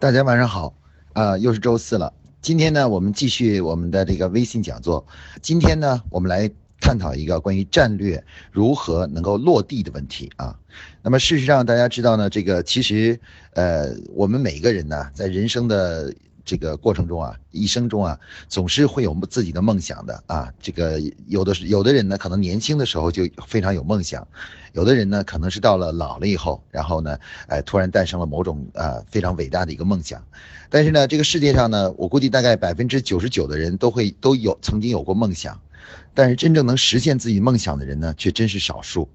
大家晚上好，啊，又是周四了。今天呢，我们继续我们的这个微信讲座。今天呢，我们来探讨一个关于战略如何能够落地的问题啊。那么事实上，大家知道呢，这个其实，呃，我们每个人呢，在人生的这个过程中啊，一生中啊，总是会有自己的梦想的啊。这个有的是有的人呢，可能年轻的时候就非常有梦想。有的人呢，可能是到了老了以后，然后呢，哎，突然诞生了某种呃非常伟大的一个梦想。但是呢，这个世界上呢，我估计大概百分之九十九的人都会都有曾经有过梦想，但是真正能实现自己梦想的人呢，却真是少数。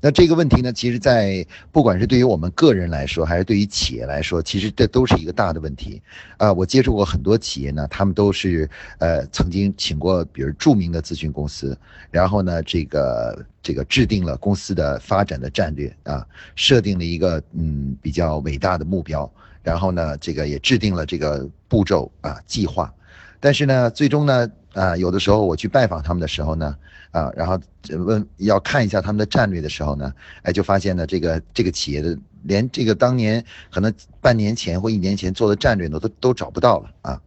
那这个问题呢，其实，在不管是对于我们个人来说，还是对于企业来说，其实这都是一个大的问题。啊，我接触过很多企业呢，他们都是呃曾经请过，比如著名的咨询公司，然后呢，这个这个制定了公司的发展的战略啊，设定了一个嗯比较伟大的目标，然后呢，这个也制定了这个步骤啊计划，但是呢，最终呢。啊，有的时候我去拜访他们的时候呢，啊，然后问要看一下他们的战略的时候呢，哎，就发现呢，这个这个企业的连这个当年可能半年前或一年前做的战略呢，都都找不到了啊。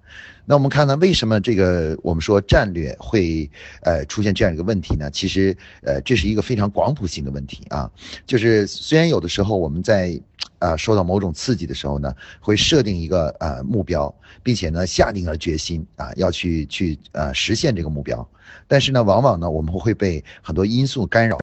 那我们看呢，为什么这个我们说战略会呃出现这样一个问题呢？其实呃这是一个非常广谱性的问题啊，就是虽然有的时候我们在啊受到某种刺激的时候呢，会设定一个呃目标，并且呢下定了决心啊要去去呃实现这个目标，但是呢往往呢我们会被很多因素干扰。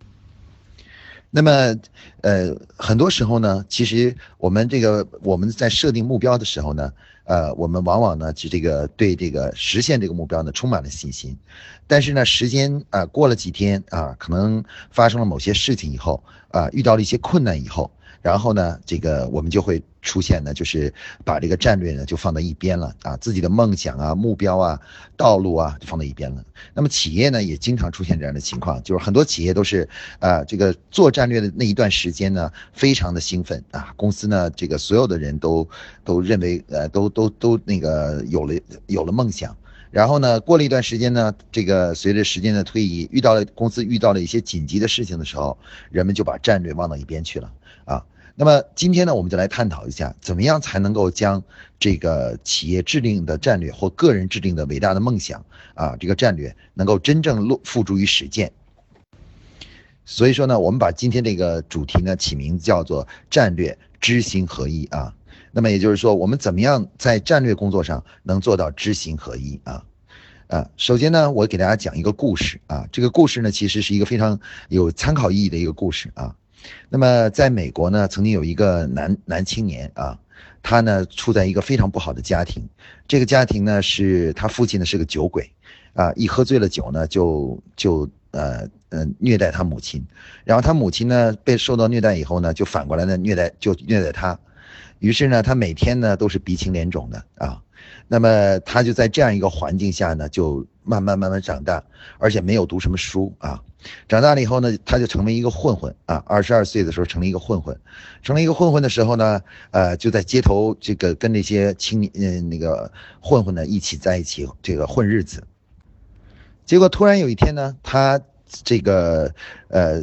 那么呃很多时候呢，其实我们这个我们在设定目标的时候呢。呃，我们往往呢，就这个对这个实现这个目标呢，充满了信心，但是呢，时间啊过了几天啊，可能发生了某些事情以后啊，遇到了一些困难以后。然后呢，这个我们就会出现呢，就是把这个战略呢就放在一边了啊，自己的梦想啊、目标啊、道路啊就放在一边了。那么企业呢也经常出现这样的情况，就是很多企业都是啊，这个做战略的那一段时间呢，非常的兴奋啊，公司呢这个所有的人都都认为呃都都都那个有了有了梦想。然后呢，过了一段时间呢，这个随着时间的推移，遇到了公司遇到了一些紧急的事情的时候，人们就把战略忘到一边去了啊。那么今天呢，我们就来探讨一下，怎么样才能够将这个企业制定的战略或个人制定的伟大的梦想啊，这个战略能够真正落付诸于实践。所以说呢，我们把今天这个主题呢起名叫做战略知行合一啊。那么也就是说，我们怎么样在战略工作上能做到知行合一啊？啊，首先呢，我给大家讲一个故事啊。这个故事呢，其实是一个非常有参考意义的一个故事啊。那么，在美国呢，曾经有一个男男青年啊，他呢处在一个非常不好的家庭。这个家庭呢，是他父亲呢是个酒鬼，啊，一喝醉了酒呢，就就呃呃虐待他母亲。然后他母亲呢被受到虐待以后呢，就反过来呢虐待就虐待他。于是呢，他每天呢都是鼻青脸肿的啊。那么他就在这样一个环境下呢，就慢慢慢慢长大，而且没有读什么书啊。长大了以后呢，他就成为一个混混啊。二十二岁的时候成了一个混混，成了一个混混的时候呢，呃，就在街头这个跟那些青年嗯那个混混呢一起在一起这个混日子。结果突然有一天呢，他这个呃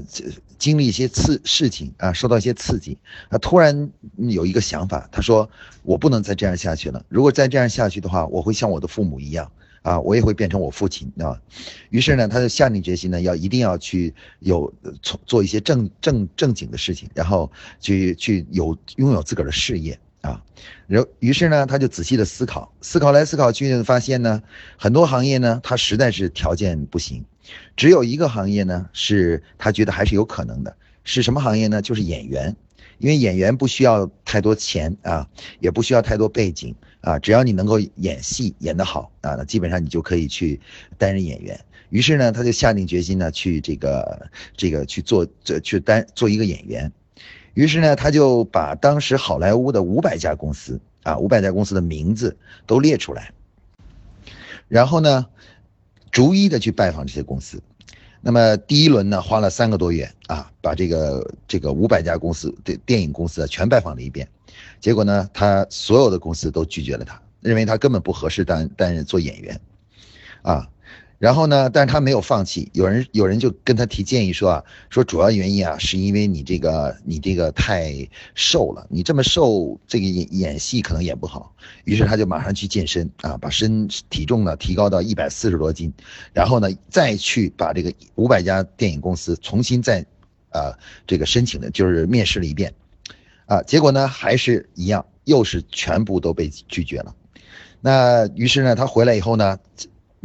经历一些刺事情啊，受到一些刺激，他突然有一个想法，他说我不能再这样下去了。如果再这样下去的话，我会像我的父母一样。啊，我也会变成我父亲啊，于是呢，他就下定决心呢，要一定要去有从做一些正正正经的事情，然后去去有拥有自个儿的事业啊。然后于是呢，他就仔细的思考，思考来思考去，发现呢，很多行业呢，他实在是条件不行，只有一个行业呢，是他觉得还是有可能的，是什么行业呢？就是演员。因为演员不需要太多钱啊，也不需要太多背景啊，只要你能够演戏演得好啊，那基本上你就可以去担任演员。于是呢，他就下定决心呢，去这个这个去做这去担做一个演员。于是呢，他就把当时好莱坞的五百家公司啊，五百家公司的名字都列出来，然后呢，逐一的去拜访这些公司。那么第一轮呢，花了三个多月啊，把这个这个五百家公司的电影公司全拜访了一遍，结果呢，他所有的公司都拒绝了他，认为他根本不合适担担任做演员，啊，然后呢，但是他没有放弃。有人有人就跟他提建议说啊，说主要原因啊，是因为你这个你这个太瘦了，你这么瘦，这个演演戏可能演不好。于是他就马上去健身啊，把身体重呢提高到一百四十多斤，然后呢再去把这个五百家电影公司重新再，呃，这个申请的就是面试了一遍，啊，结果呢还是一样，又是全部都被拒绝了。那于是呢，他回来以后呢。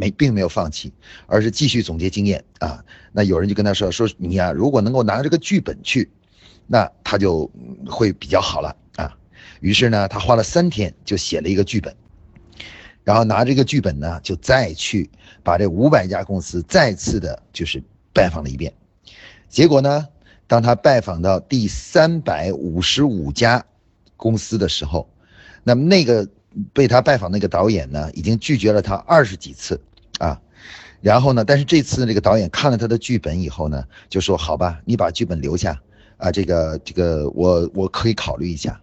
没，并没有放弃，而是继续总结经验啊。那有人就跟他说：“说你呀，如果能够拿这个剧本去，那他就会比较好了啊。”于是呢，他花了三天就写了一个剧本，然后拿这个剧本呢，就再去把这五百家公司再次的就是拜访了一遍。结果呢，当他拜访到第三百五十五家公司的时候，那么那个被他拜访那个导演呢，已经拒绝了他二十几次。啊，然后呢？但是这次这个导演看了他的剧本以后呢，就说：“好吧，你把剧本留下，啊，这个这个我我可以考虑一下。”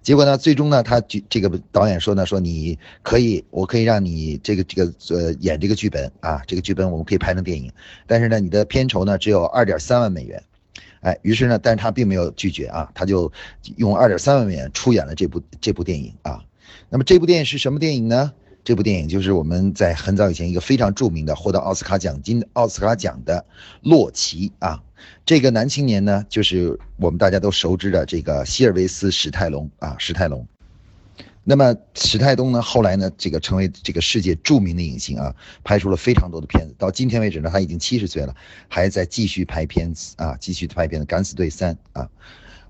结果呢，最终呢，他剧这个导演说呢，说你可以，我可以让你这个这个呃演这个剧本啊，这个剧本我们可以拍成电影，但是呢，你的片酬呢只有二点三万美元，哎，于是呢，但是他并没有拒绝啊，他就用二点三万美元出演了这部这部电影啊。那么这部电影是什么电影呢？这部电影就是我们在很早以前一个非常著名的获得奥斯卡奖金奥斯卡奖的洛奇啊，这个男青年呢，就是我们大家都熟知的这个希尔维斯史泰龙啊，史泰龙。那么史泰东呢，后来呢，这个成为这个世界著名的影星啊，拍出了非常多的片子。到今天为止呢，他已经七十岁了，还在继续拍片子啊，继续拍片子，《敢死队三》啊。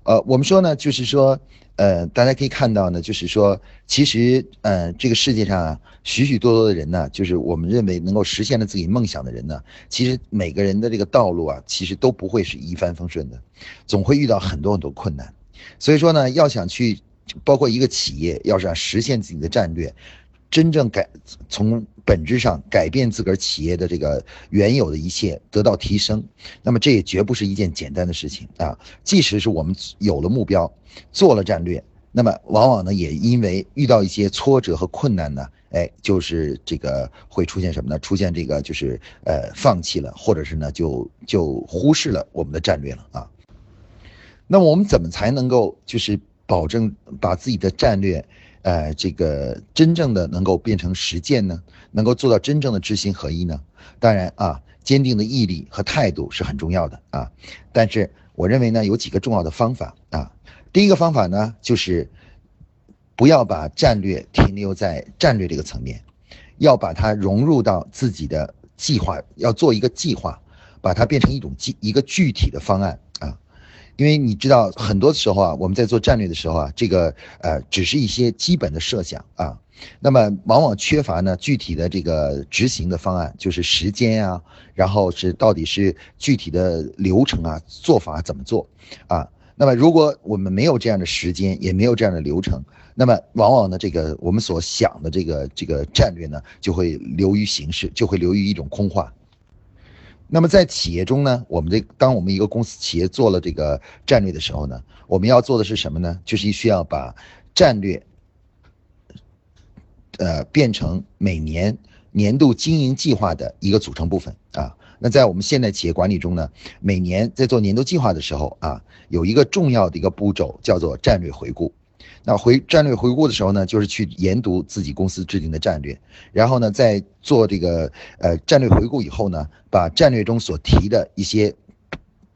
呃，我们说呢，就是说。呃，大家可以看到呢，就是说，其实，呃，这个世界上啊，许许多多的人呢，就是我们认为能够实现了自己梦想的人呢，其实每个人的这个道路啊，其实都不会是一帆风顺的，总会遇到很多很多困难。所以说呢，要想去，包括一个企业，要想实现自己的战略。真正改从本质上改变自个儿企业的这个原有的一切得到提升，那么这也绝不是一件简单的事情啊！即使是我们有了目标，做了战略，那么往往呢也因为遇到一些挫折和困难呢，哎，就是这个会出现什么呢？出现这个就是呃放弃了，或者是呢就就忽视了我们的战略了啊！那么我们怎么才能够就是保证把自己的战略？呃，这个真正的能够变成实践呢，能够做到真正的知行合一呢？当然啊，坚定的毅力和态度是很重要的啊。但是我认为呢，有几个重要的方法啊。第一个方法呢，就是不要把战略停留在战略这个层面，要把它融入到自己的计划，要做一个计划，把它变成一种计一个具体的方案。因为你知道，很多时候啊，我们在做战略的时候啊，这个呃，只是一些基本的设想啊，那么往往缺乏呢具体的这个执行的方案，就是时间啊，然后是到底是具体的流程啊，做法怎么做啊？那么如果我们没有这样的时间，也没有这样的流程，那么往往呢，这个我们所想的这个这个战略呢，就会流于形式，就会流于一种空话。那么在企业中呢，我们这当我们一个公司企业做了这个战略的时候呢，我们要做的是什么呢？就是需要把战略，呃，变成每年年度经营计划的一个组成部分啊。那在我们现代企业管理中呢，每年在做年度计划的时候啊，有一个重要的一个步骤叫做战略回顾。那回战略回顾的时候呢，就是去研读自己公司制定的战略，然后呢，在做这个呃战略回顾以后呢，把战略中所提的一些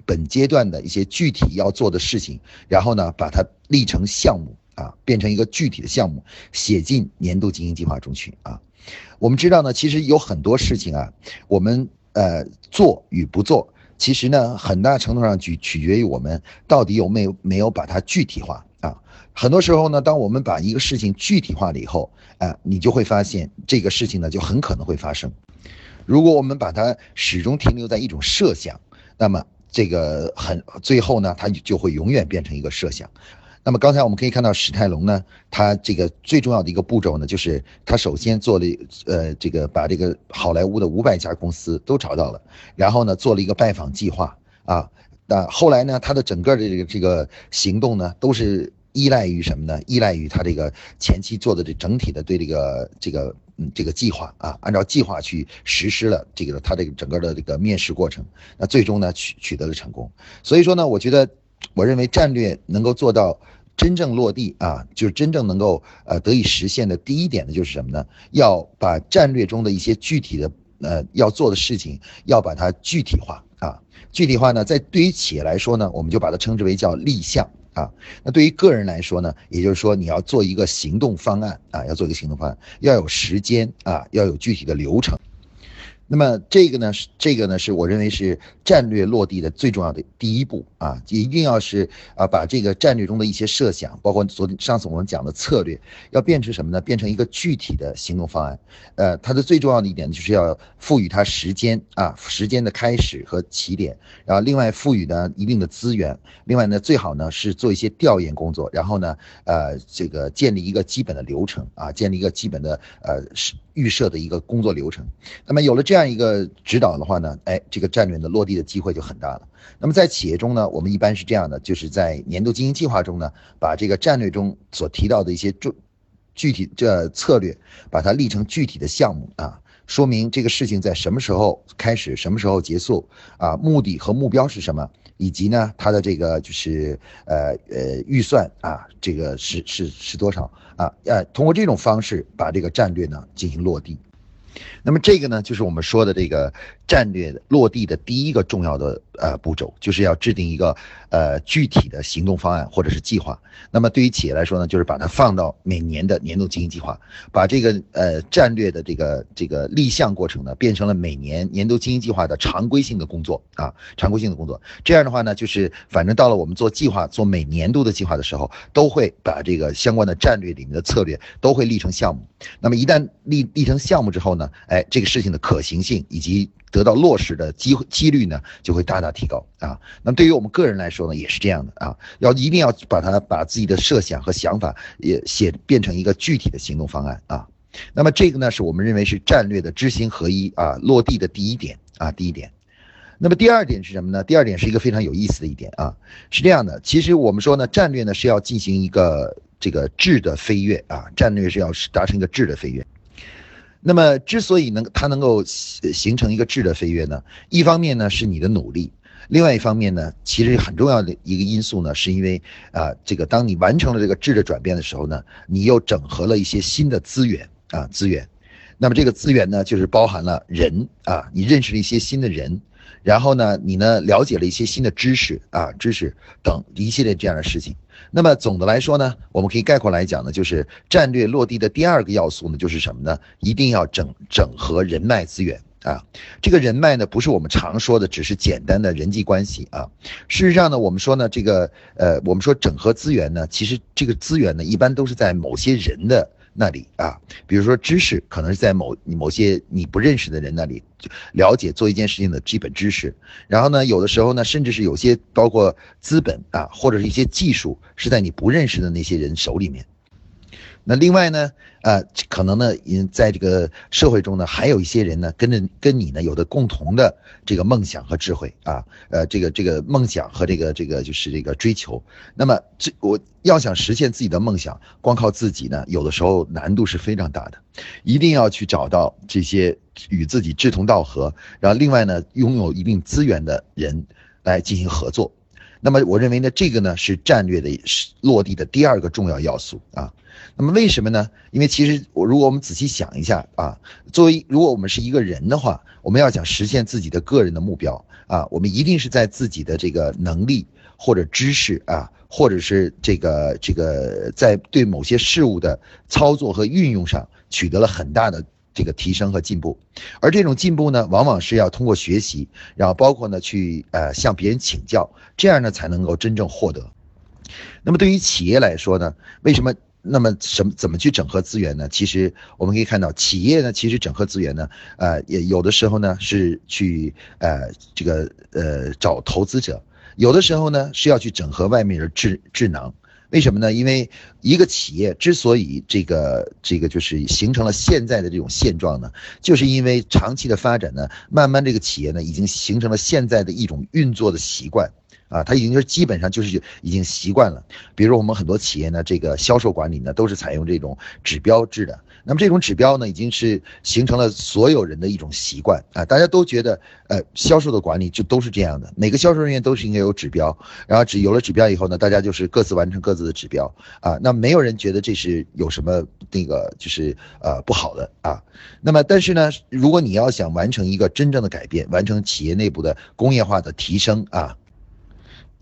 本阶段的一些具体要做的事情，然后呢，把它立成项目啊，变成一个具体的项目，写进年度经营计划中去啊。我们知道呢，其实有很多事情啊，我们呃做与不做，其实呢，很大程度上取取决于我们到底有没有没有把它具体化。很多时候呢，当我们把一个事情具体化了以后，啊，你就会发现这个事情呢就很可能会发生。如果我们把它始终停留在一种设想，那么这个很最后呢，它就会永远变成一个设想。那么刚才我们可以看到史泰龙呢，他这个最重要的一个步骤呢，就是他首先做了呃这个把这个好莱坞的五百家公司都找到了，然后呢做了一个拜访计划啊，那后来呢他的整个的这个这个行动呢都是。依赖于什么呢？依赖于他这个前期做的这整体的对这个这个嗯这个计划啊，按照计划去实施了这个他这个整个的这个面试过程，那最终呢取取得了成功。所以说呢，我觉得，我认为战略能够做到真正落地啊，就是真正能够呃得以实现的第一点呢，就是什么呢？要把战略中的一些具体的呃要做的事情，要把它具体化啊。具体化呢，在对于企业来说呢，我们就把它称之为叫立项。啊，那对于个人来说呢，也就是说你要做一个行动方案啊，要做一个行动方案，要有时间啊，要有具体的流程。那么这个呢是这个呢是我认为是战略落地的最重要的第一步啊，一定要是啊把这个战略中的一些设想，包括昨天上次我们讲的策略，要变成什么呢？变成一个具体的行动方案。呃，它的最重要的一点就是要赋予它时间啊，时间的开始和起点，然后另外赋予呢一定的资源，另外呢最好呢是做一些调研工作，然后呢呃这个建立一个基本的流程啊，建立一个基本的呃是。预设的一个工作流程，那么有了这样一个指导的话呢，哎，这个战略的落地的机会就很大了。那么在企业中呢，我们一般是这样的，就是在年度经营计划中呢，把这个战略中所提到的一些重具体这策略，把它立成具体的项目啊，说明这个事情在什么时候开始，什么时候结束啊，目的和目标是什么。以及呢，它的这个就是呃呃预算啊，这个是是是多少啊？呃，通过这种方式把这个战略呢进行落地。那么这个呢，就是我们说的这个战略落地的第一个重要的呃步骤，就是要制定一个呃具体的行动方案或者是计划。那么对于企业来说呢，就是把它放到每年的年度经营计划，把这个呃战略的这个这个立项过程呢，变成了每年年度经营计划的常规性的工作啊，常规性的工作。这样的话呢，就是反正到了我们做计划、做每年度的计划的时候，都会把这个相关的战略里面的策略都会立成项目。那么一旦立立成项目之后呢，哎，这个事情的可行性以及得到落实的机几率呢，就会大大提高啊。那对于我们个人来说呢，也是这样的啊，要一定要把它把自己的设想和想法也写变成一个具体的行动方案啊。那么这个呢，是我们认为是战略的知行合一啊，落地的第一点啊，第一点。那么第二点是什么呢？第二点是一个非常有意思的一点啊，是这样的，其实我们说呢，战略呢是要进行一个这个质的飞跃啊，战略是要达成一个质的飞跃。那么，之所以能它能够形形成一个质的飞跃呢，一方面呢是你的努力，另外一方面呢，其实很重要的一个因素呢，是因为啊，这个当你完成了这个质的转变的时候呢，你又整合了一些新的资源啊资源，那么这个资源呢，就是包含了人啊，你认识了一些新的人。然后呢，你呢了解了一些新的知识啊，知识等一系列这样的事情。那么总的来说呢，我们可以概括来讲呢，就是战略落地的第二个要素呢，就是什么呢？一定要整整合人脉资源啊。这个人脉呢，不是我们常说的只是简单的人际关系啊。事实上呢，我们说呢，这个呃，我们说整合资源呢，其实这个资源呢，一般都是在某些人的。那里啊，比如说知识，可能是在某某些你不认识的人那里了解做一件事情的基本知识，然后呢，有的时候呢，甚至是有些包括资本啊，或者是一些技术，是在你不认识的那些人手里面。那另外呢，呃，可能呢，因在这个社会中呢，还有一些人呢，跟着跟你呢，有的共同的这个梦想和智慧啊，呃，这个这个梦想和这个这个就是这个追求。那么这我要想实现自己的梦想，光靠自己呢，有的时候难度是非常大的，一定要去找到这些与自己志同道合，然后另外呢，拥有一定资源的人来进行合作。那么我认为呢，这个呢是战略的落地的第二个重要要素啊。那么为什么呢？因为其实我如果我们仔细想一下啊，作为如果我们是一个人的话，我们要想实现自己的个人的目标啊，我们一定是在自己的这个能力或者知识啊，或者是这个这个在对某些事物的操作和运用上取得了很大的。这个提升和进步，而这种进步呢，往往是要通过学习，然后包括呢去呃向别人请教，这样呢才能够真正获得。那么对于企业来说呢，为什么那么什么怎么去整合资源呢？其实我们可以看到，企业呢其实整合资源呢，呃也有的时候呢是去呃这个呃找投资者，有的时候呢是要去整合外面的智智囊。为什么呢？因为一个企业之所以这个这个就是形成了现在的这种现状呢，就是因为长期的发展呢，慢慢这个企业呢已经形成了现在的一种运作的习惯啊，他已经是基本上就是已经习惯了。比如我们很多企业呢，这个销售管理呢，都是采用这种指标制的。那么这种指标呢，已经是形成了所有人的一种习惯啊，大家都觉得，呃，销售的管理就都是这样的，每个销售人员都是应该有指标，然后只有了指标以后呢，大家就是各自完成各自的指标啊，那没有人觉得这是有什么那个就是呃不好的啊。那么但是呢，如果你要想完成一个真正的改变，完成企业内部的工业化的提升啊。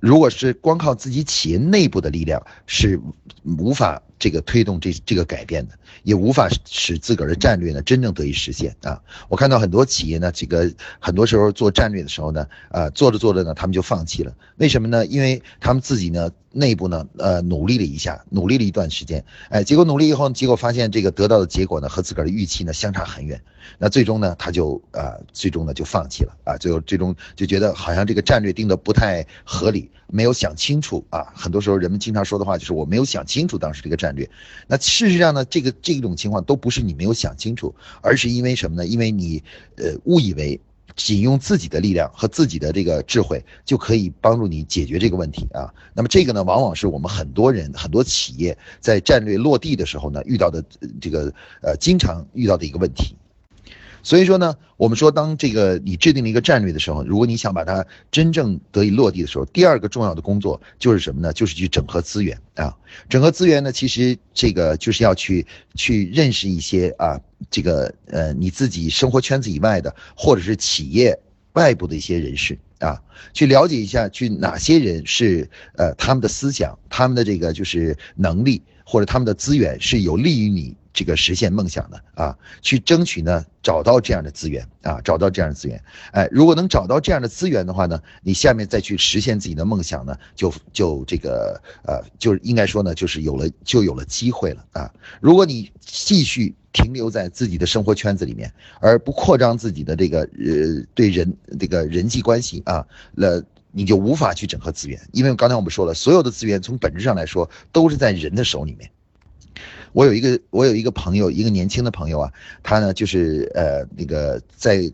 如果是光靠自己企业内部的力量，是无法这个推动这这个改变的，也无法使自个儿的战略呢真正得以实现啊！我看到很多企业呢，这个很多时候做战略的时候呢，啊，做着做着呢，他们就放弃了。为什么呢？因为他们自己呢内部呢，呃，努力了一下，努力了一段时间，哎，结果努力以后，结果发现这个得到的结果呢和自个儿的预期呢相差很远。那最终呢，他就啊，最终呢就放弃了啊，最后最终就觉得好像这个战略定的不太合理，没有想清楚啊。很多时候人们经常说的话就是我没有想清楚当时这个战略。那事实上呢，这个这种情况都不是你没有想清楚，而是因为什么呢？因为你呃误以为仅用自己的力量和自己的这个智慧就可以帮助你解决这个问题啊。那么这个呢，往往是我们很多人很多企业在战略落地的时候呢遇到的这个呃经常遇到的一个问题。所以说呢，我们说，当这个你制定了一个战略的时候，如果你想把它真正得以落地的时候，第二个重要的工作就是什么呢？就是去整合资源啊。整合资源呢，其实这个就是要去去认识一些啊，这个呃你自己生活圈子以外的，或者是企业外部的一些人士啊，去了解一下，去哪些人是呃他们的思想、他们的这个就是能力或者他们的资源是有利于你。这个实现梦想的啊，去争取呢，找到这样的资源啊，找到这样的资源，哎，如果能找到这样的资源的话呢，你下面再去实现自己的梦想呢，就就这个呃，就应该说呢，就是有了就有了机会了啊。如果你继续停留在自己的生活圈子里面，而不扩张自己的这个呃对人这个人际关系啊，那你就无法去整合资源，因为刚才我们说了，所有的资源从本质上来说都是在人的手里面。我有一个，我有一个朋友，一个年轻的朋友啊，他呢就是呃那个在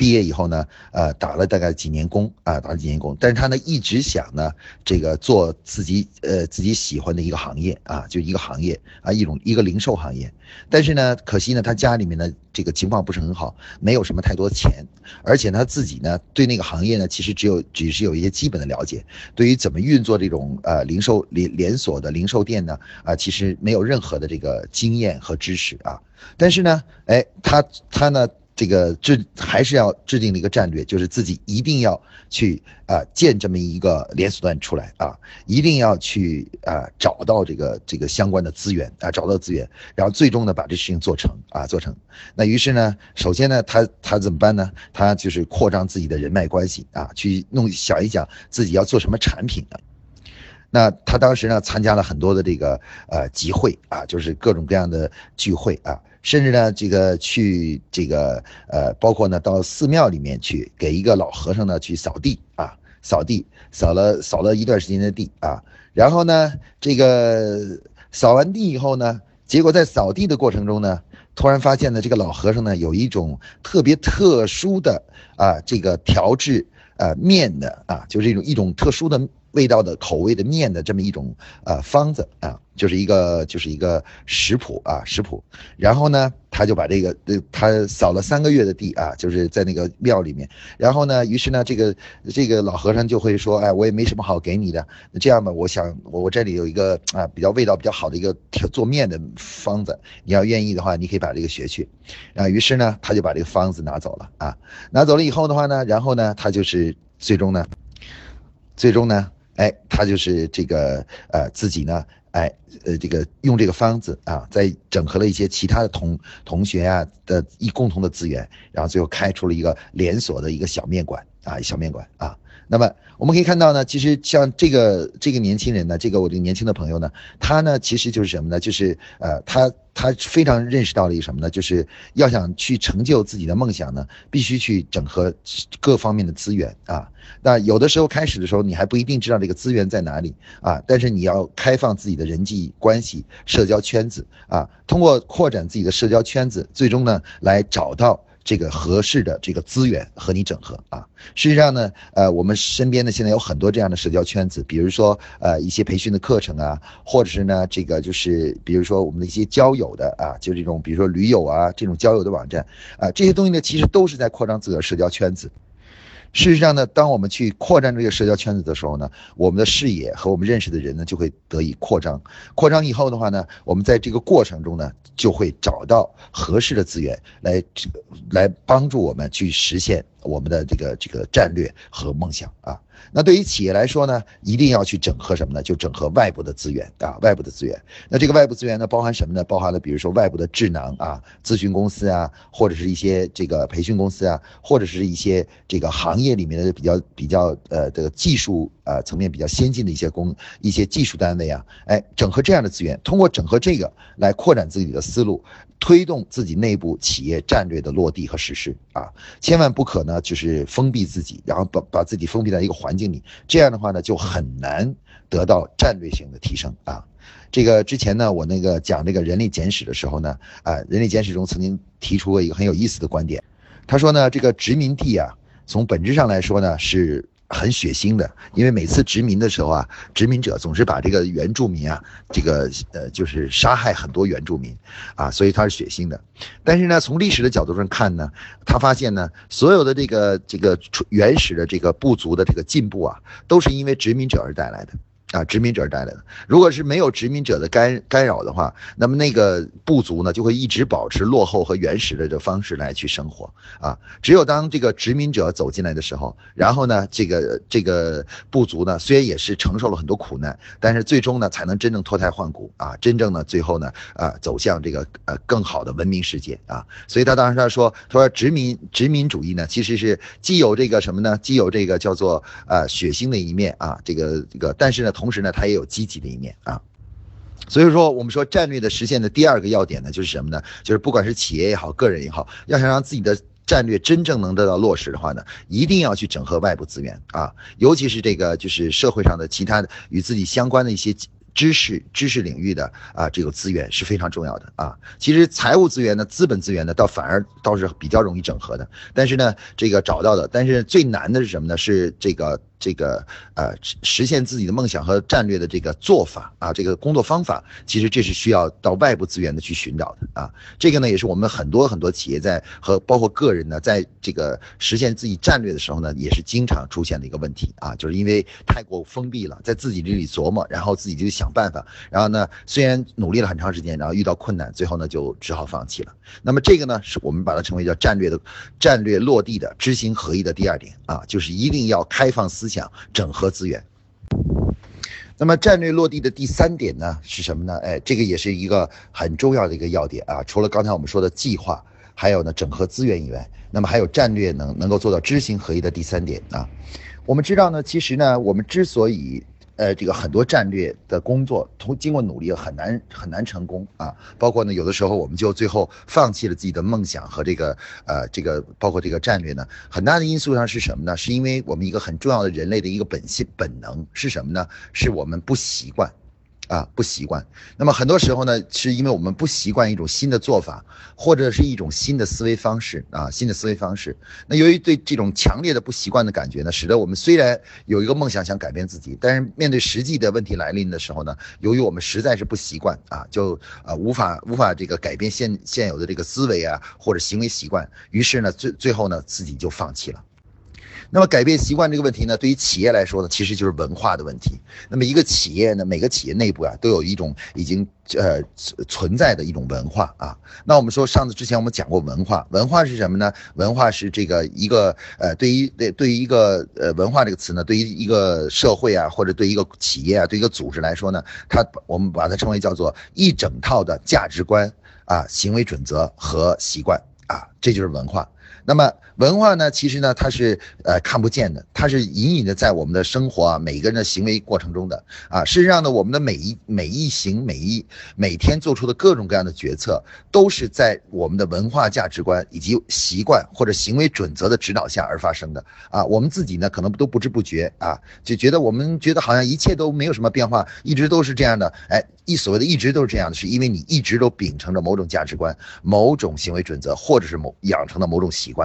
毕业以后呢，呃打了大概几年工啊，打了几年工，但是他呢一直想呢这个做自己呃自己喜欢的一个行业啊，就一个行业啊一种一个零售行业，但是呢可惜呢他家里面呢这个情况不是很好，没有什么太多钱，而且他自己呢对那个行业呢其实只有只是有一些基本的了解，对于怎么运作这种呃零售连连锁的零售店呢啊其实没有任何的这个经验和知识啊，但是呢哎他他呢。这个制还是要制定的一个战略，就是自己一定要去啊建这么一个连锁店出来啊，一定要去啊找到这个这个相关的资源啊，找到资源，然后最终呢把这事情做成啊做成。那于是呢，首先呢他他怎么办呢？他就是扩张自己的人脉关系啊，去弄想一想自己要做什么产品呢。那他当时呢参加了很多的这个呃集会啊，就是各种各样的聚会啊。甚至呢，这个去这个呃，包括呢，到寺庙里面去给一个老和尚呢去扫地啊，扫地扫了扫了一段时间的地啊，然后呢，这个扫完地以后呢，结果在扫地的过程中呢，突然发现呢，这个老和尚呢有一种特别特殊的啊，这个调制啊面的啊，就是一种一种特殊的。味道的口味的面的这么一种呃方子啊，就是一个就是一个食谱啊食谱，然后呢他就把这个呃他扫了三个月的地啊，就是在那个庙里面，然后呢于是呢这个这个老和尚就会说哎我也没什么好给你的，那这样吧我想我我这里有一个啊比较味道比较好的一个做面的方子，你要愿意的话你可以把这个学去，啊于是呢他就把这个方子拿走了啊。拿走了以后的话呢，然后呢他就是最终呢最终呢。哎，他就是这个呃自己呢，哎呃这个用这个方子啊，在整合了一些其他的同同学啊的一共同的资源，然后最后开出了一个连锁的一个小面馆啊，小面馆啊。那么我们可以看到呢，其实像这个这个年轻人呢，这个我的年轻的朋友呢，他呢其实就是什么呢？就是呃他他非常认识到了一个什么呢？就是要想去成就自己的梦想呢，必须去整合各方面的资源啊。那有的时候开始的时候，你还不一定知道这个资源在哪里啊，但是你要开放自己的人际关系、社交圈子啊，通过扩展自己的社交圈子，最终呢来找到。这个合适的这个资源和你整合啊。事实上呢，呃，我们身边呢现在有很多这样的社交圈子，比如说呃一些培训的课程啊，或者是呢这个就是比如说我们的一些交友的啊，就这种比如说驴友啊这种交友的网站啊，这些东西呢其实都是在扩张自己的社交圈子。事实上呢，当我们去扩展这个社交圈子的时候呢，我们的视野和我们认识的人呢就会得以扩张。扩张以后的话呢，我们在这个过程中呢，就会找到合适的资源来，来帮助我们去实现我们的这个这个战略和梦想啊。那对于企业来说呢，一定要去整合什么呢？就整合外部的资源啊，外部的资源。那这个外部资源呢，包含什么呢？包含了比如说外部的智囊啊，咨询公司啊，或者是一些这个培训公司啊，或者是一些这个行业里面的比较比较呃这个技术呃层面比较先进的一些工一些技术单位啊，哎，整合这样的资源，通过整合这个来扩展自己的思路。推动自己内部企业战略的落地和实施啊，千万不可呢，就是封闭自己，然后把把自己封闭在一个环环境里，这样的话呢，就很难得到战略性的提升啊。这个之前呢，我那个讲这个人力简史的时候呢，啊，人力简史中曾经提出过一个很有意思的观点，他说呢，这个殖民地啊，从本质上来说呢是。很血腥的，因为每次殖民的时候啊，殖民者总是把这个原住民啊，这个呃，就是杀害很多原住民，啊，所以他是血腥的。但是呢，从历史的角度上看呢，他发现呢，所有的这个这个原始的这个部族的这个进步啊，都是因为殖民者而带来的。啊，殖民者带来的。如果是没有殖民者的干干扰的话，那么那个部族呢，就会一直保持落后和原始的这方式来去生活。啊，只有当这个殖民者走进来的时候，然后呢，这个这个部族呢，虽然也是承受了很多苦难，但是最终呢，才能真正脱胎换骨啊，真正呢，最后呢，啊，走向这个呃更好的文明世界啊。所以他当时他说，他说殖民殖民主义呢，其实是既有这个什么呢？既有这个叫做呃血腥的一面啊，这个这个，但是呢。同时呢，它也有积极的一面啊，所以说我们说战略的实现的第二个要点呢，就是什么呢？就是不管是企业也好，个人也好，要想让自己的战略真正能得到落实的话呢，一定要去整合外部资源啊，尤其是这个就是社会上的其他的与自己相关的一些知识知识领域的啊这个资源是非常重要的啊。其实财务资源呢，资本资源呢，倒反而倒是比较容易整合的，但是呢，这个找到的，但是最难的是什么呢？是这个。这个呃，实现自己的梦想和战略的这个做法啊，这个工作方法，其实这是需要到外部资源的去寻找的啊。这个呢，也是我们很多很多企业在和包括个人呢，在这个实现自己战略的时候呢，也是经常出现的一个问题啊，就是因为太过封闭了，在自己这里琢磨，然后自己就想办法，然后呢，虽然努力了很长时间，然后遇到困难，最后呢就只好放弃了。那么这个呢，是我们把它称为叫战略的战略落地的知行合一的第二点啊，就是一定要开放思。想整合资源，那么战略落地的第三点呢是什么呢？哎，这个也是一个很重要的一个要点啊。除了刚才我们说的计划，还有呢整合资源以外，那么还有战略能能够做到知行合一的第三点啊。我们知道呢，其实呢，我们之所以呃，这个很多战略的工作，通经过努力很难很难成功啊。包括呢，有的时候我们就最后放弃了自己的梦想和这个呃，这个包括这个战略呢，很大的因素上是什么呢？是因为我们一个很重要的人类的一个本性本能是什么呢？是我们不习惯。啊，不习惯。那么很多时候呢，是因为我们不习惯一种新的做法，或者是一种新的思维方式啊，新的思维方式。那由于对这种强烈的不习惯的感觉呢，使得我们虽然有一个梦想想改变自己，但是面对实际的问题来临的时候呢，由于我们实在是不习惯啊，就啊无法无法这个改变现现有的这个思维啊或者行为习惯，于是呢最最后呢自己就放弃了。那么改变习惯这个问题呢，对于企业来说呢，其实就是文化的问题。那么一个企业呢，每个企业内部啊，都有一种已经呃存在的一种文化啊。那我们说上次之前我们讲过文化，文化是什么呢？文化是这个一个呃，对于对对于一个呃文化这个词呢，对于一个社会啊，或者对一个企业啊，对一个组织来说呢，它我们把它称为叫做一整套的价值观啊、行为准则和习惯啊，这就是文化。那么文化呢，其实呢，它是呃看不见的，它是隐隐的在我们的生活啊，每个人的行为过程中的啊。事实上呢，我们的每一每一行每一每天做出的各种各样的决策，都是在我们的文化价值观以及习惯或者行为准则的指导下而发生的啊。我们自己呢，可能都不知不觉啊，就觉得我们觉得好像一切都没有什么变化，一直都是这样的。哎，一所谓的一直都是这样的，是因为你一直都秉承着某种价值观、某种行为准则，或者是某养成的某种习惯。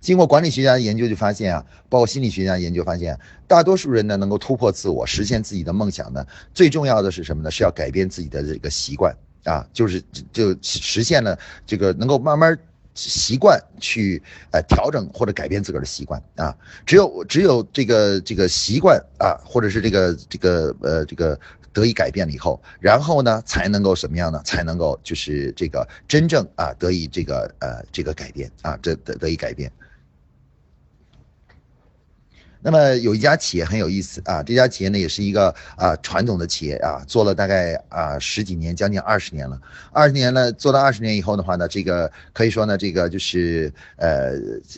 经过管理学家研究，就发现啊，包括心理学家研究发现，大多数人呢能够突破自我，实现自己的梦想呢，最重要的是什么呢？是要改变自己的这个习惯啊，就是就实现了这个能够慢慢习惯去呃调整或者改变自个儿的习惯啊。只有只有这个这个习惯啊，或者是这个这个呃这个得以改变了以后，然后呢才能够什么样呢？才能够就是这个真正啊得以这个呃这个改变啊，这得得以改变。那么有一家企业很有意思啊，这家企业呢也是一个啊传统的企业啊，做了大概啊十几年，将近二十年了。二十年了，做到二十年以后的话呢，这个可以说呢，这个就是呃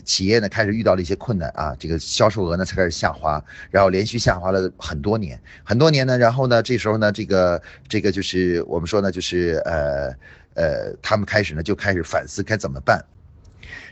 企业呢开始遇到了一些困难啊，这个销售额呢才开始下滑，然后连续下滑了很多年，很多年呢，然后呢这时候呢这个这个就是我们说呢就是呃呃他们开始呢就开始反思该怎么办，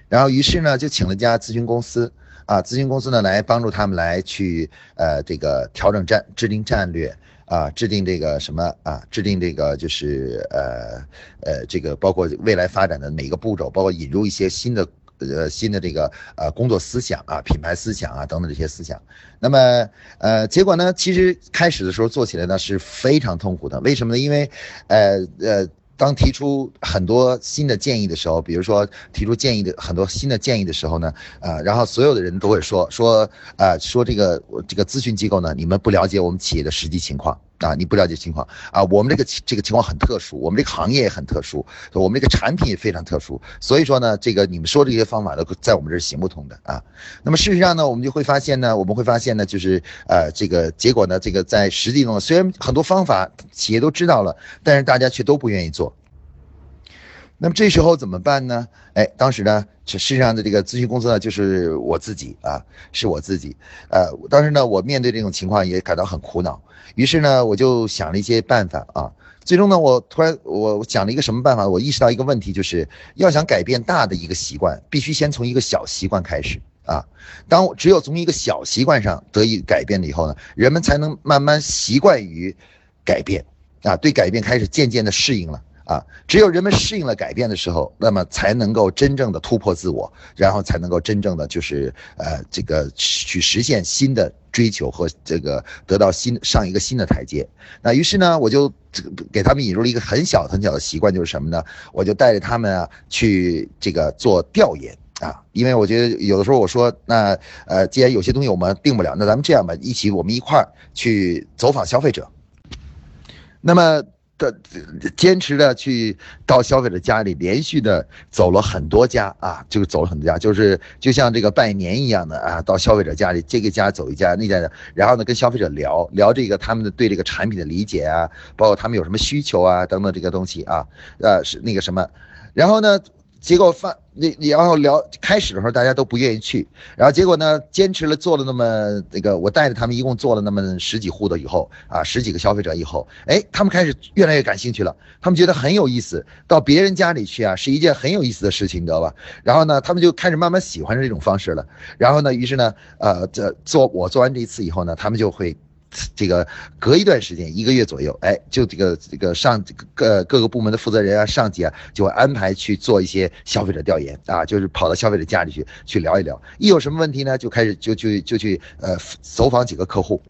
然后于是呢就请了家咨询公司。啊，咨询公司呢来帮助他们来去呃这个调整战制定战略啊，制定这个什么啊，制定这个就是呃呃这个包括未来发展的每个步骤，包括引入一些新的呃新的这个呃工作思想啊、品牌思想啊等等这些思想。那么呃结果呢，其实开始的时候做起来呢是非常痛苦的，为什么呢？因为呃呃。当提出很多新的建议的时候，比如说提出建议的很多新的建议的时候呢，呃，然后所有的人都会说说，呃，说这个这个咨询机构呢，你们不了解我们企业的实际情况。啊，你不了解情况啊，我们这个这个情况很特殊，我们这个行业也很特殊，我们这个产品也非常特殊，所以说呢，这个你们说这些方法都在我们这儿行不通的啊。那么事实上呢，我们就会发现呢，我们会发现呢，就是呃，这个结果呢，这个在实际中，虽然很多方法企业都知道了，但是大家却都不愿意做。那么这时候怎么办呢？哎，当时呢，实际上的这个咨询公司呢，就是我自己啊，是我自己。呃，当时呢，我面对这种情况也感到很苦恼，于是呢，我就想了一些办法啊。最终呢，我突然我想了一个什么办法？我意识到一个问题，就是要想改变大的一个习惯，必须先从一个小习惯开始啊。当只有从一个小习惯上得以改变了以后呢，人们才能慢慢习惯于改变啊，对改变开始渐渐的适应了。啊，只有人们适应了改变的时候，那么才能够真正的突破自我，然后才能够真正的就是呃这个去实现新的追求和这个得到新上一个新的台阶。那于是呢，我就给他们引入了一个很小很小的习惯，就是什么呢？我就带着他们啊去这个做调研啊，因为我觉得有的时候我说，那呃既然有些东西我们定不了，那咱们这样吧，一起我们一块儿去走访消费者，那么。的坚持的去到消费者家里，连续的走了很多家啊，就走了很多家，就是就像这个拜年一样的啊，到消费者家里，这个家走一家，那家的，然后呢跟消费者聊聊这个他们的对这个产品的理解啊，包括他们有什么需求啊等等这个东西啊，呃是那个什么，然后呢。结果发你你要聊开始的时候，大家都不愿意去，然后结果呢，坚持了做了那么那个，我带着他们一共做了那么十几户的以后啊，十几个消费者以后，哎，他们开始越来越感兴趣了，他们觉得很有意思，到别人家里去啊，是一件很有意思的事情，你知道吧？然后呢，他们就开始慢慢喜欢这种方式了，然后呢，于是呢，呃，这做我做完这一次以后呢，他们就会。这个隔一段时间，一个月左右，哎，就这个这个上各各个部门的负责人啊、上级啊，就会安排去做一些消费者调研啊，就是跑到消费者家里去去聊一聊，一有什么问题呢，就开始就去就去呃走访几个客户，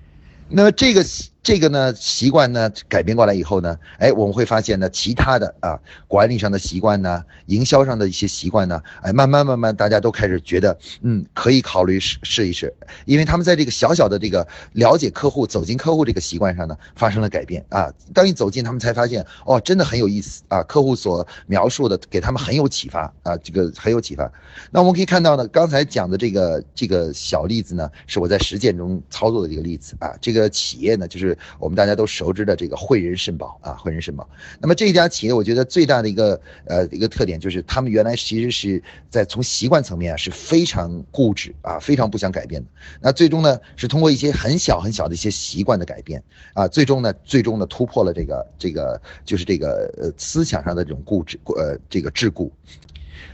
那么这个。这个呢习惯呢改变过来以后呢，哎，我们会发现呢，其他的啊管理上的习惯呢，营销上的一些习惯呢，哎，慢慢慢慢大家都开始觉得，嗯，可以考虑试试一试，因为他们在这个小小的这个了解客户、走进客户这个习惯上呢，发生了改变啊。当你走进，他们才发现，哦，真的很有意思啊，客户所描述的给他们很有启发啊，这个很有启发。那我们可以看到呢，刚才讲的这个这个小例子呢，是我在实践中操作的这个例子啊，这个企业呢就是。我们大家都熟知的这个汇仁肾宝啊，汇仁肾宝。那么这家企业，我觉得最大的一个呃一个特点就是，他们原来其实是在从习惯层面啊是非常固执啊，非常不想改变的。那最终呢，是通过一些很小很小的一些习惯的改变啊，最终呢，最终呢突破了这个这个就是这个呃思想上的这种固执呃这个桎梏。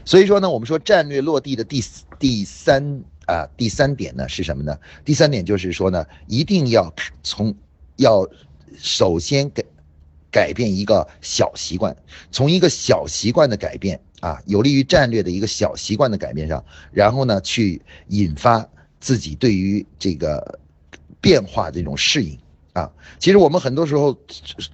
所以说呢，我们说战略落地的第第三啊第三点呢是什么呢？第三点就是说呢，一定要从要首先改改变一个小习惯，从一个小习惯的改变啊，有利于战略的一个小习惯的改变上，然后呢去引发自己对于这个变化这种适应啊。其实我们很多时候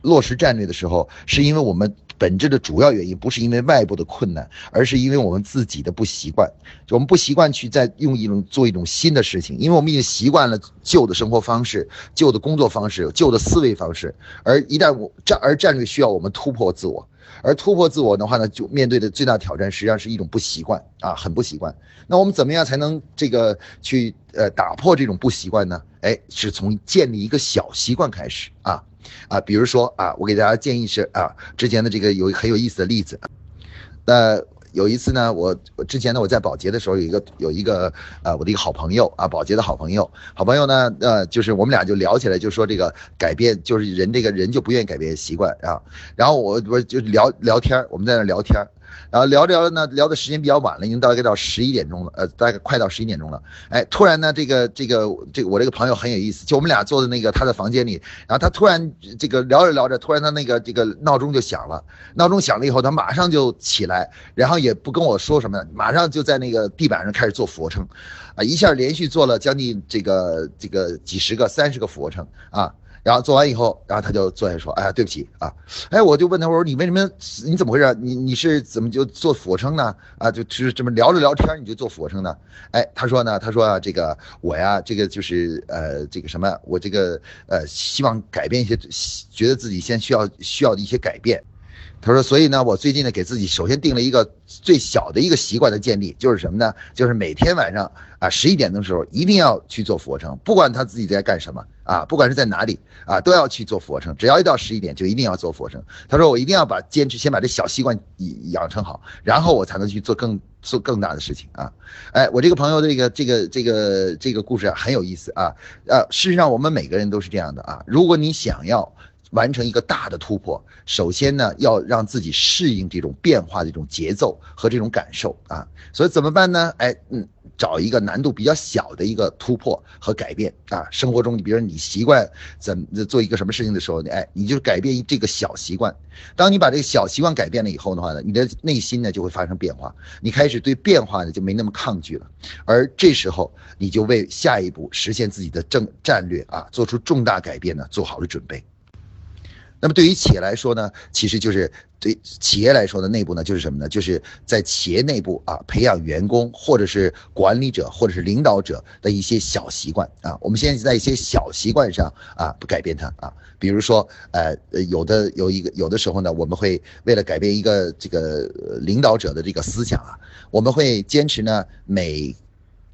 落实战略的时候，是因为我们。本质的主要原因不是因为外部的困难，而是因为我们自己的不习惯。就我们不习惯去再用一种做一种新的事情，因为我们已经习惯了旧的生活方式、旧的工作方式、旧的思维方式。而一旦我战而战略需要我们突破自我，而突破自我的话呢，就面对的最大挑战实际上是一种不习惯啊，很不习惯。那我们怎么样才能这个去呃打破这种不习惯呢？哎，是从建立一个小习惯开始啊。啊，比如说啊，我给大家建议是啊，之前的这个有很有意思的例子。那有一次呢，我之前呢我在保洁的时候有一个有一个啊我的一个好朋友啊，保洁的好朋友，好朋友呢呃就是我们俩就聊起来，就说这个改变就是人这个人就不愿意改变习惯啊。然后我我就聊聊天，我们在那聊天。然后聊着聊着呢，聊的时间比较晚了，已经大概到十一点钟了，呃，大概快到十一点钟了。哎，突然呢，这个这个这个我这个朋友很有意思，就我们俩坐在那个他的房间里，然后他突然这个聊着聊着，突然他那个这个闹钟就响了，闹钟响了以后，他马上就起来，然后也不跟我说什么，马上就在那个地板上开始做俯卧撑，啊，一下连续做了将近这个这个几十个、三十个俯卧撑啊。然后做完以后，然后他就坐下说：“哎呀，对不起啊，哎，我就问他，我说你为什么，你怎么回事？你你是怎么就做俯卧撑呢？啊，就就是这么聊着聊天你就做俯卧撑呢？哎，他说呢，他说啊，这个我呀，这个就是呃，这个什么，我这个呃，希望改变一些，觉得自己先需要需要的一些改变。”他说：“所以呢，我最近呢给自己首先定了一个最小的一个习惯的建立，就是什么呢？就是每天晚上啊十一点的时候一定要去做俯卧撑，不管他自己在干什么啊，不管是在哪里啊，都要去做俯卧撑。只要一到十一点就一定要做俯卧撑。他说我一定要把坚持先把这小习惯养成好，然后我才能去做更做更大的事情啊。哎，我这个朋友这个这个这个这个故事很有意思啊。呃，事实上我们每个人都是这样的啊。如果你想要。完成一个大的突破，首先呢，要让自己适应这种变化的这种节奏和这种感受啊，所以怎么办呢？哎，嗯，找一个难度比较小的一个突破和改变啊。生活中，你比如说你习惯怎做一个什么事情的时候，你哎，你就改变这个小习惯。当你把这个小习惯改变了以后的话呢，你的内心呢就会发生变化，你开始对变化呢就没那么抗拒了，而这时候你就为下一步实现自己的正战略啊，做出重大改变呢做好了准备。那么对于企业来说呢，其实就是对企业来说的内部呢，就是什么呢？就是在企业内部啊，培养员工或者是管理者或者是领导者的一些小习惯啊。我们现在在一些小习惯上啊，不改变它啊。比如说，呃，有的有一个有的时候呢，我们会为了改变一个这个领导者的这个思想啊，我们会坚持呢，每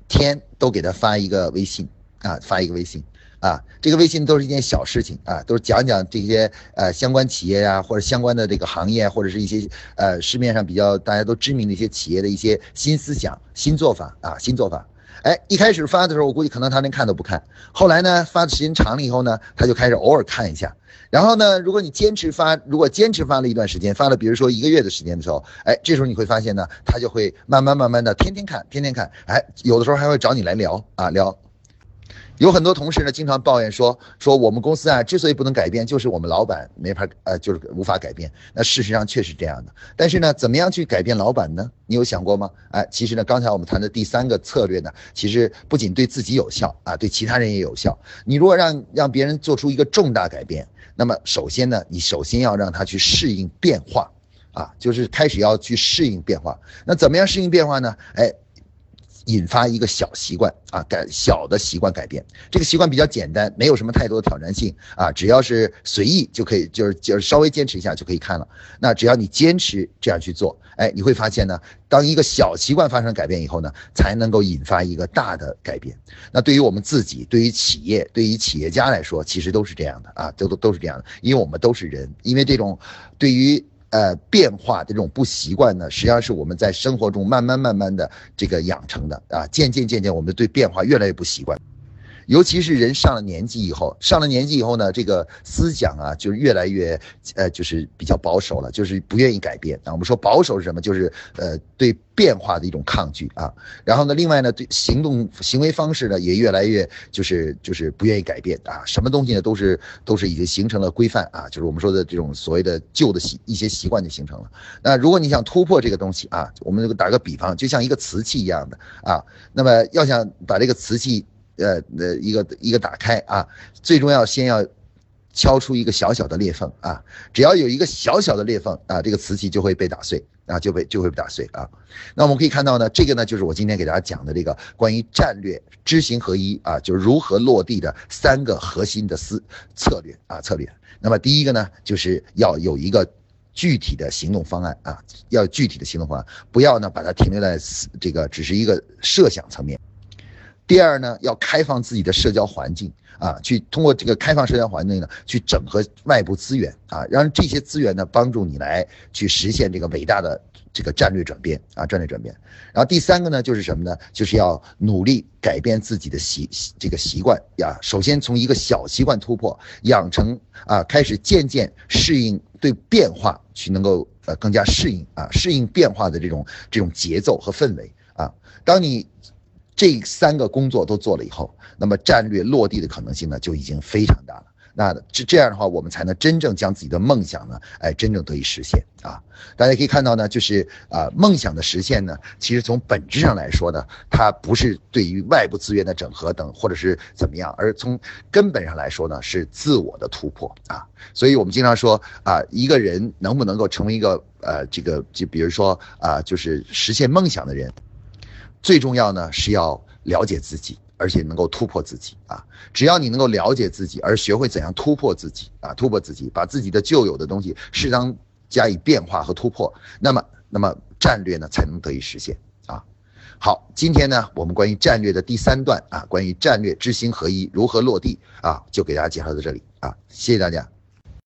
天都给他发一个微信啊，发一个微信。啊，这个微信都是一件小事情啊，都是讲讲这些呃相关企业呀，或者相关的这个行业，或者是一些呃市面上比较大家都知名的一些企业的一些新思想、新做法啊，新做法。哎，一开始发的时候，我估计可能他连看都不看。后来呢，发的时间长了以后呢，他就开始偶尔看一下。然后呢，如果你坚持发，如果坚持发了一段时间，发了比如说一个月的时间的时候，哎，这时候你会发现呢，他就会慢慢慢慢的天天看，天天看。哎，有的时候还会找你来聊啊聊。有很多同事呢，经常抱怨说说我们公司啊，之所以不能改变，就是我们老板没法呃，就是无法改变。那事实上确实这样的。但是呢，怎么样去改变老板呢？你有想过吗？哎，其实呢，刚才我们谈的第三个策略呢，其实不仅对自己有效啊，对其他人也有效。你如果让让别人做出一个重大改变，那么首先呢，你首先要让他去适应变化，啊，就是开始要去适应变化。那怎么样适应变化呢？哎。引发一个小习惯啊，改小的习惯改变。这个习惯比较简单，没有什么太多的挑战性啊，只要是随意就可以，就是就是稍微坚持一下就可以看了。那只要你坚持这样去做，哎，你会发现呢，当一个小习惯发生改变以后呢，才能够引发一个大的改变。那对于我们自己，对于企业，对于企业家来说，其实都是这样的啊，都都都是这样的，因为我们都是人，因为这种对于。呃，变化这种不习惯呢，实际上是我们在生活中慢慢慢慢的这个养成的啊，渐渐渐渐，我们对变化越来越不习惯。尤其是人上了年纪以后，上了年纪以后呢，这个思想啊，就越来越，呃，就是比较保守了，就是不愿意改变啊。我们说保守是什么？就是呃，对变化的一种抗拒啊。然后呢，另外呢，对行动行为方式呢，也越来越就是就是不愿意改变啊。什么东西呢，都是都是已经形成了规范啊，就是我们说的这种所谓的旧的习一些习惯就形成了。那如果你想突破这个东西啊，我们打个比方，就像一个瓷器一样的啊，那么要想把这个瓷器。呃，呃，一个一个打开啊，最重要先要敲出一个小小的裂缝啊，只要有一个小小的裂缝啊，这个瓷器就会被打碎啊，就被就会被打碎啊。那我们可以看到呢，这个呢就是我今天给大家讲的这个关于战略知行合一啊，就是如何落地的三个核心的思策略啊策略。那么第一个呢，就是要有一个具体的行动方案啊，要具体的行动方案，不要呢把它停留在这个只是一个设想层面。第二呢，要开放自己的社交环境啊，去通过这个开放社交环境呢，去整合外部资源啊，让这些资源呢帮助你来去实现这个伟大的这个战略转变啊，战略转变。然后第三个呢，就是什么呢？就是要努力改变自己的习这个习惯呀。首先从一个小习惯突破，养成啊，开始渐渐适应对变化去能够呃更加适应啊，适应变化的这种这种节奏和氛围啊。当你这三个工作都做了以后，那么战略落地的可能性呢就已经非常大了。那这这样的话，我们才能真正将自己的梦想呢，哎，真正得以实现啊！大家可以看到呢，就是啊，梦想的实现呢，其实从本质上来说呢，它不是对于外部资源的整合等，或者是怎么样，而从根本上来说呢，是自我的突破啊。所以我们经常说啊，一个人能不能够成为一个呃，这个就比如说啊，就是实现梦想的人。最重要呢是要了解自己，而且能够突破自己啊！只要你能够了解自己，而学会怎样突破自己啊，突破自己，把自己的旧有的东西适当加以变化和突破，那么，那么战略呢才能得以实现啊！好，今天呢我们关于战略的第三段啊，关于战略知行合一如何落地啊，就给大家介绍到这里啊，谢谢大家。